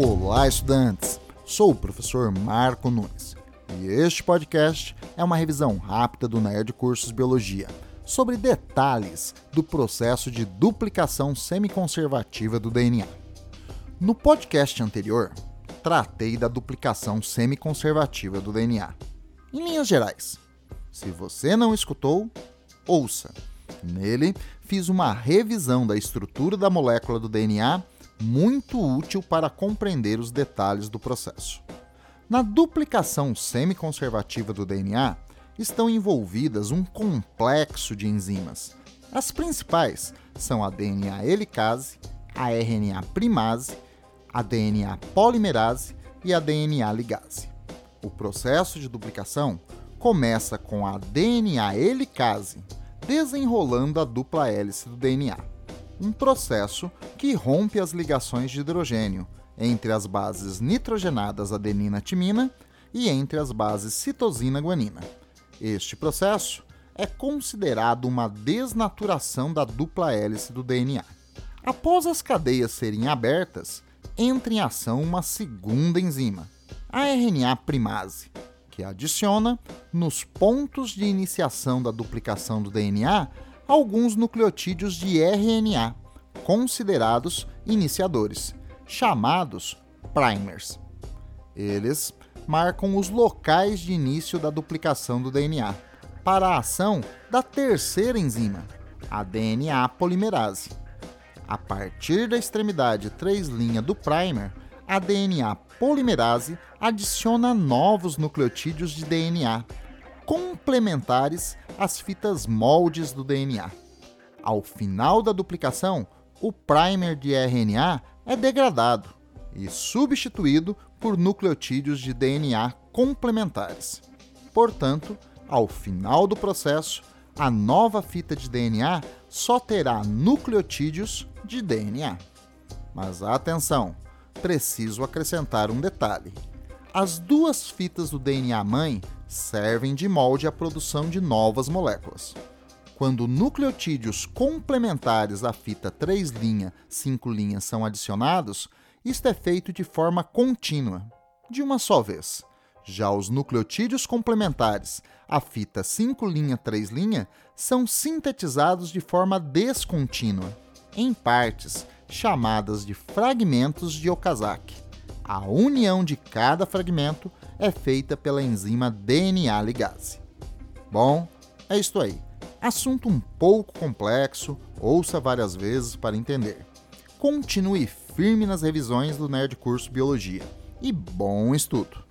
Olá, estudantes! Sou o professor Marco Nunes e este podcast é uma revisão rápida do Nerd Cursos Biologia sobre detalhes do processo de duplicação semiconservativa do DNA. No podcast anterior, tratei da duplicação semiconservativa do DNA. Em linhas gerais, se você não escutou, ouça. Nele, fiz uma revisão da estrutura da molécula do DNA muito útil para compreender os detalhes do processo. Na duplicação semiconservativa do DNA, estão envolvidas um complexo de enzimas. As principais são a DNA helicase, a RNA primase, a DNA polimerase e a DNA ligase. O processo de duplicação começa com a DNA helicase desenrolando a dupla hélice do DNA um processo que rompe as ligações de hidrogênio entre as bases nitrogenadas adenina-timina e entre as bases citosina-guanina. Este processo é considerado uma desnaturação da dupla hélice do DNA. Após as cadeias serem abertas, entra em ação uma segunda enzima, a RNA primase, que adiciona, nos pontos de iniciação da duplicação do DNA, alguns nucleotídeos de RNA, considerados iniciadores, chamados primers. Eles marcam os locais de início da duplicação do DNA para a ação da terceira enzima, a DNA polimerase. A partir da extremidade 3' do primer, a DNA polimerase adiciona novos nucleotídeos de DNA, complementares às fitas moldes do DNA. Ao final da duplicação, o primer de RNA é degradado e substituído por nucleotídeos de DNA complementares. Portanto, ao final do processo, a nova fita de DNA só terá nucleotídeos de DNA. Mas atenção, preciso acrescentar um detalhe. As duas fitas do DNA mãe servem de molde à produção de novas moléculas. Quando nucleotídeos complementares à fita 3' 5' são adicionados, isto é feito de forma contínua, de uma só vez. Já os nucleotídeos complementares à fita 5' 3' são sintetizados de forma descontínua, em partes chamadas de fragmentos de Okazaki. A união de cada fragmento é feita pela enzima DNA ligase. Bom, é isto aí. Assunto um pouco complexo, ouça várias vezes para entender. Continue firme nas revisões do Nerd Curso Biologia. E bom estudo!